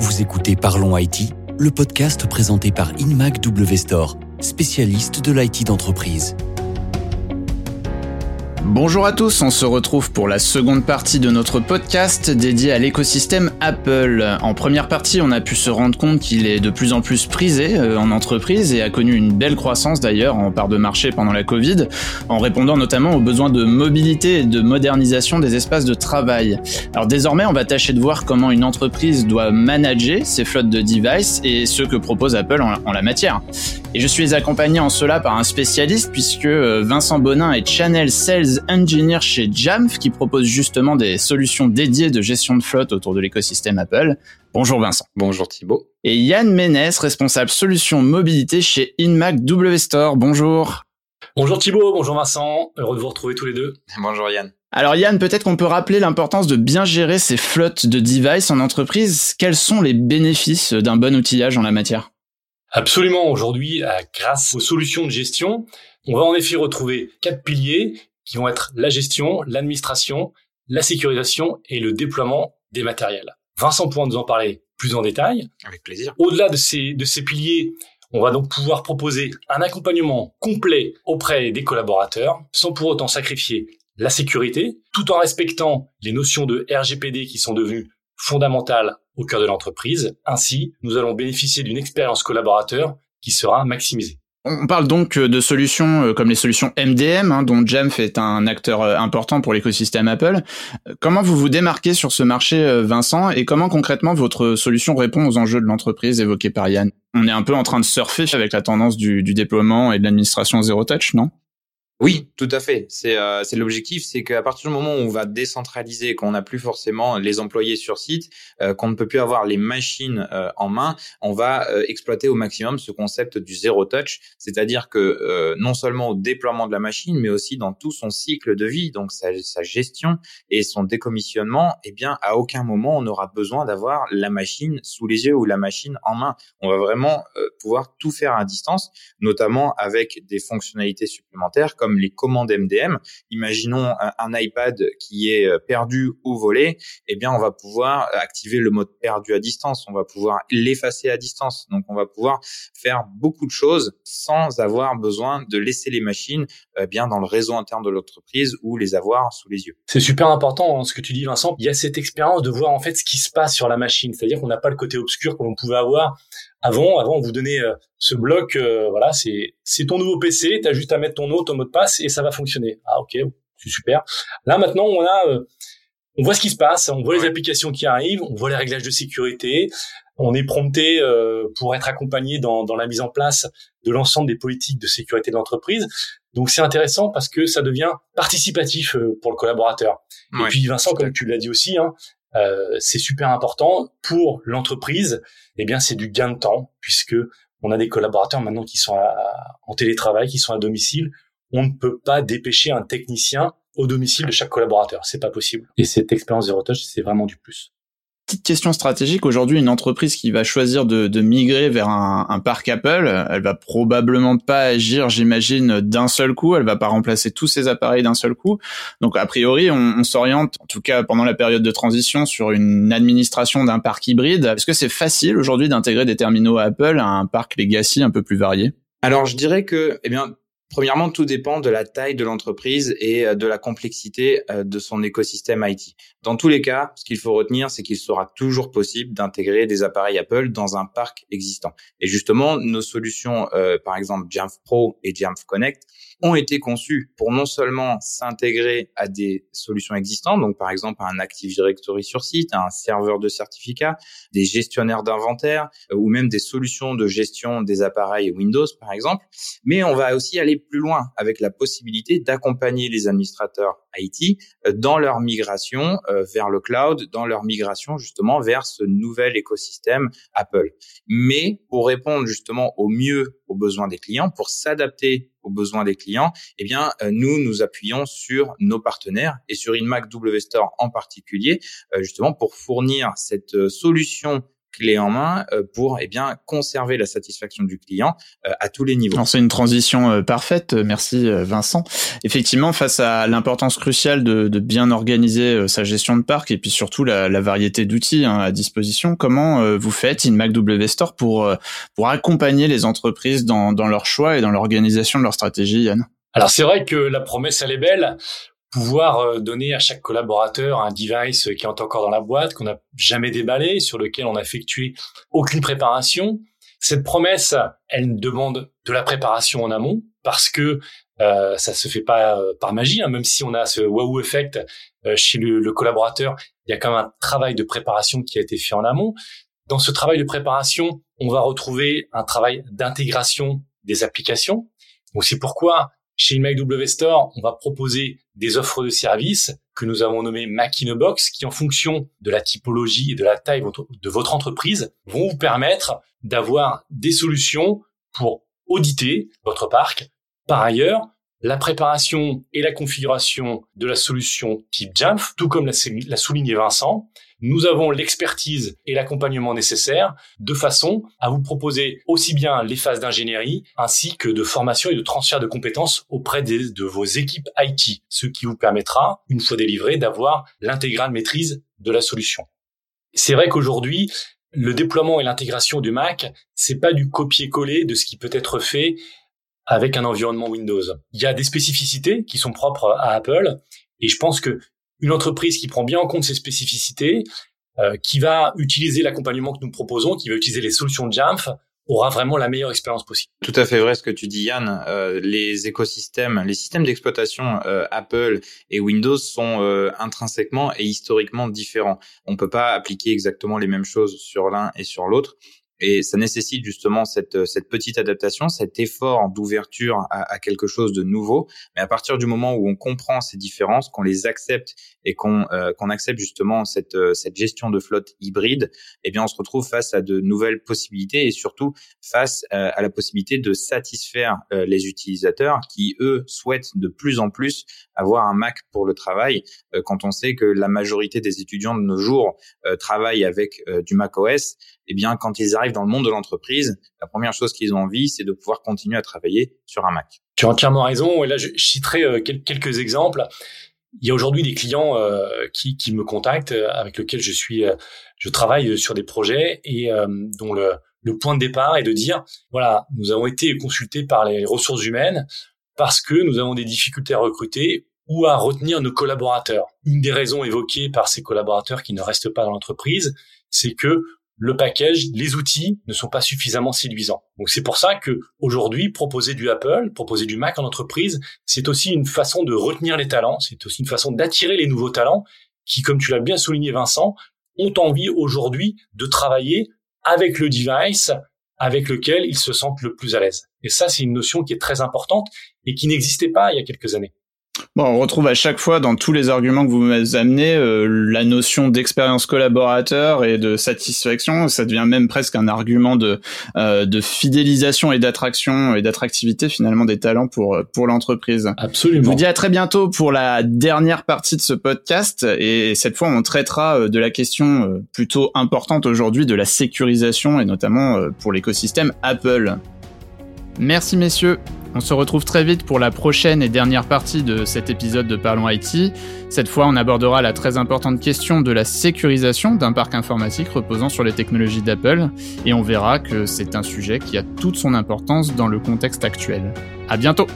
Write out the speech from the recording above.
Vous écoutez Parlons IT, le podcast présenté par InMac W spécialiste de l'IT d'entreprise. Bonjour à tous, on se retrouve pour la seconde partie de notre podcast dédié à l'écosystème Apple. En première partie, on a pu se rendre compte qu'il est de plus en plus prisé euh, en entreprise et a connu une belle croissance d'ailleurs en part de marché pendant la Covid, en répondant notamment aux besoins de mobilité et de modernisation des espaces de travail. Alors désormais, on va tâcher de voir comment une entreprise doit manager ses flottes de devices et ce que propose Apple en, la matière. Et je suis accompagné en cela par un spécialiste puisque euh, Vincent Bonin est Channel Sales Engineer chez Jamf qui propose justement des solutions dédiées de gestion de flotte autour de l'écosystème Apple. Bonjour Vincent. Bonjour Thibaut. Et Yann Ménès, responsable solution mobilité chez InMac W Store. Bonjour. Bonjour Thibaut, bonjour Vincent. Heureux de vous retrouver tous les deux. Bonjour Yann. Alors Yann, peut-être qu'on peut rappeler l'importance de bien gérer ces flottes de devices en entreprise. Quels sont les bénéfices d'un bon outillage en la matière? Absolument. Aujourd'hui, grâce aux solutions de gestion, on va en effet retrouver quatre piliers qui vont être la gestion, l'administration, la sécurisation et le déploiement des matériels. Vincent pourra nous en parler plus en détail. Avec plaisir. Au-delà de ces, de ces piliers, on va donc pouvoir proposer un accompagnement complet auprès des collaborateurs sans pour autant sacrifier la sécurité, tout en respectant les notions de RGPD qui sont devenues fondamentales au cœur de l'entreprise. Ainsi, nous allons bénéficier d'une expérience collaborateur qui sera maximisée. On parle donc euh, de solutions euh, comme les solutions MDM, hein, dont Jamf est un acteur euh, important pour l'écosystème Apple. Comment vous vous démarquez sur ce marché, Vincent, et comment concrètement votre solution répond aux enjeux de l'entreprise évoqués par Yann? On est un peu en train de surfer avec la tendance du, du déploiement et de l'administration zéro touch, non? Oui, tout à fait. C'est euh, l'objectif, c'est qu'à partir du moment où on va décentraliser, qu'on n'a plus forcément les employés sur site, euh, qu'on ne peut plus avoir les machines euh, en main, on va euh, exploiter au maximum ce concept du zéro touch, c'est-à-dire que non seulement au déploiement de la machine, mais aussi dans tout son cycle de vie, donc sa, sa gestion et son décommissionnement, eh bien à aucun moment on aura besoin d'avoir la machine sous les yeux ou la machine en main. On va vraiment pouvoir tout faire à distance, notamment avec des fonctionnalités supplémentaires comme les commandes MDM. Imaginons un, iPad qui est euh, perdu ou volé, eh bien on va pouvoir activer le mode perdu à distance, on va pouvoir l'effacer à distance. Donc on va pouvoir faire beaucoup de choses sans avoir besoin de laisser les machines euh, bien dans le réseau interne de l'entreprise ou les avoir sous les yeux. C'est super important hein, ce que tu dis Vincent. Il y a cette expérience de voir en fait ce qui se passe sur la machine, c'est-à-dire qu'on n'a pas le côté obscur que l'on pouvait avoir avant, avant, on vous donnait euh, ce bloc, euh, voilà, c'est c'est ton nouveau PC, tu as juste à mettre ton nom, ton mot de passe et ça va fonctionner. Ah ok, c'est super. Là maintenant, on a, euh, on voit ce qui se passe, on voit les applications qui arrivent, on voit les réglages de sécurité, on est prompté pour être accompagné dans, dans la mise en place de l'ensemble des politiques de sécurité de l'entreprise. Donc c'est intéressant parce que ça devient participatif pour le collaborateur. Et puis Vincent, comme tu l'as dit aussi, hein, euh, c'est super important pour l'entreprise. Eh bien, c'est du gain de temps puisque on a des collaborateurs maintenant qui sont en télétravail, qui sont à domicile. On ne peut pas dépêcher un technicien au domicile de chaque collaborateur. C'est pas possible. Et cette expérience zéro touch, c'est vraiment du plus petite question stratégique. Aujourd'hui, une entreprise qui va choisir de, migrer vers un, parc Apple, elle va probablement pas agir, j'imagine, d'un seul coup. Elle va pas remplacer tous ses appareils d'un seul coup. Donc, a priori, on, on s'oriente, en tout cas pendant la période de transition, sur une administration d'un parc hybride. Est-ce que c'est facile aujourd'hui d'intégrer des terminaux Apple à un parc legacy un peu plus varié? Alors, je dirais que, eh bien, Premièrement, tout dépend de la taille de l'entreprise et euh, de la complexité euh, de son écosystème IT. Dans tous les cas, ce qu'il faut retenir, c'est qu'il sera toujours possible d'intégrer des appareils Apple dans un parc existant. Et justement, nos solutions, euh, par exemple Jamf Pro et Jamf Connect, ont été conçus pour non seulement s'intégrer à des solutions existantes, donc par exemple à un Active Directory sur site, à un serveur de certificats, des gestionnaires d'inventaire euh, ou même des solutions de gestion des appareils Windows par exemple, mais on va aussi aller plus loin avec la possibilité d'accompagner les administrateurs IT euh, dans leur migration euh, vers le cloud, dans leur migration justement vers ce nouvel écosystème Apple. Mais pour répondre justement au mieux aux besoins des clients, pour s'adapter aux besoins des clients, eh bien, euh, nous nous appuyons sur nos partenaires et sur InMac W Store en particulier, justement pour fournir cette solution clé en main pour eh bien conserver la satisfaction du client à tous les niveaux. C'est une transition parfaite, merci Vincent. Effectivement, face à l'importance cruciale de, de, bien organiser sa gestion de parc et puis surtout la, la variété d'outils hein, à disposition, comment vous faites in MacW Store pour pour accompagner les entreprises dans, dans leur choix et dans l'organisation de leur stratégie, Yann? Alors c'est vrai que la promesse elle est belle, pouvoir euh, donner à chaque collaborateur un device qui est encore dans la boîte, qu'on n'a jamais déballé, sur lequel on n'a effectué aucune préparation. Cette promesse, elle demande de la préparation en amont parce que euh, ça se fait pas euh, par magie, hein, même si on a ce wow effect euh, chez le, le, collaborateur, il y a quand même un travail de préparation qui a été fait en amont. Dans ce travail de préparation, on va retrouver un travail d'intégration des applications. Donc c'est pourquoi chez InMakeW Store, on va proposer des offres de services que nous avons nommées Mac in a Box, qui en fonction de la typologie et de la taille de votre entreprise, vont vous permettre d'avoir des solutions pour auditer votre parc. Par ailleurs, la préparation et la configuration de la solution type Jamf, tout comme l'a souligné Vincent, nous avons l'expertise et l'accompagnement nécessaires de façon à vous proposer aussi bien les phases d'ingénierie ainsi que de formation et de transfert de compétences auprès de vos équipes IT, ce qui vous permettra, une fois délivré, d'avoir l'intégrale maîtrise de la solution. C'est vrai qu'aujourd'hui, le déploiement et l'intégration du Mac, c'est pas du copier-coller de ce qui peut être fait avec un environnement Windows. Il y a des spécificités qui sont propres à Apple et je pense que une entreprise qui prend bien en compte ces spécificités, euh, qui va utiliser l'accompagnement que nous proposons, qui va utiliser les solutions de Jamf, aura vraiment la meilleure expérience possible. Tout à fait vrai ce que tu dis Yann. Euh, les écosystèmes, les systèmes d'exploitation euh, Apple et Windows sont euh, intrinsèquement et historiquement différents. On peut pas appliquer exactement les mêmes choses sur l'un et sur l'autre. Et ça nécessite justement cette, cette petite adaptation, cet effort d'ouverture à, à, quelque chose de nouveau. Mais à partir du moment où on comprend ces différences, qu'on les accepte et qu'on euh, accepte justement cette, euh, cette gestion de flotte hybride, eh bien on se retrouve face à de nouvelles possibilités et surtout face euh, à la possibilité de satisfaire les utilisateurs qui eux souhaitent de plus en plus avoir un Mac pour le travail. quand on sait que la majorité des étudiants de nos jours travaillent avec du Mac OS, eh bien, quand ils arrivent dans le monde de l'entreprise, la première chose qu'ils ont envie, c'est de pouvoir continuer à travailler sur un Mac. Tu as entièrement raison. Et là, je citerai euh, quelques exemples. Il y a aujourd'hui des clients euh, qui, me contactent, euh, avec lesquels je suis, je travaille sur des projets et dont le, le point de départ est de dire voilà, nous avons été consultés par les ressources humaines parce que nous avons des difficultés à recruter ou à retenir nos collaborateurs. Une des raisons évoquées par ces collaborateurs qui ne restent pas dans l'entreprise, c'est que le package, les outils ne sont pas suffisamment séduisants. Donc c'est pour ça que aujourd'hui proposer du Apple, proposer du Mac en entreprise, c'est aussi une façon de retenir les talents, c'est aussi une façon d'attirer les nouveaux talents qui, comme tu l'as bien souligné Vincent, ont envie aujourd'hui de travailler avec le device avec lequel ils se sentent le plus à l'aise. Et ça, c'est une notion qui est très importante et qui n'existait pas il y a quelques années. Bon, on retrouve à chaque fois dans tous les arguments que vous m'avez amenés euh, la notion d'expérience collaborateur et de satisfaction. Ça devient même presque un argument de euh, de fidélisation et d'attraction et d'attractivité finalement des talents pour pour l'entreprise. Absolument. Je vous dis à très bientôt pour la dernière partie de ce podcast et cette fois on traitera euh, de la question euh, plutôt importante aujourd'hui de la sécurisation et notamment pour l'écosystème Apple. Merci messieurs. On se retrouve très vite pour la prochaine et dernière partie de cet épisode de Parlons IT. Cette fois, on abordera la très importante question de la sécurisation d'un parc informatique reposant sur les technologies d'Apple et on verra que c'est un sujet qui a toute son importance dans le contexte actuel. À bientôt!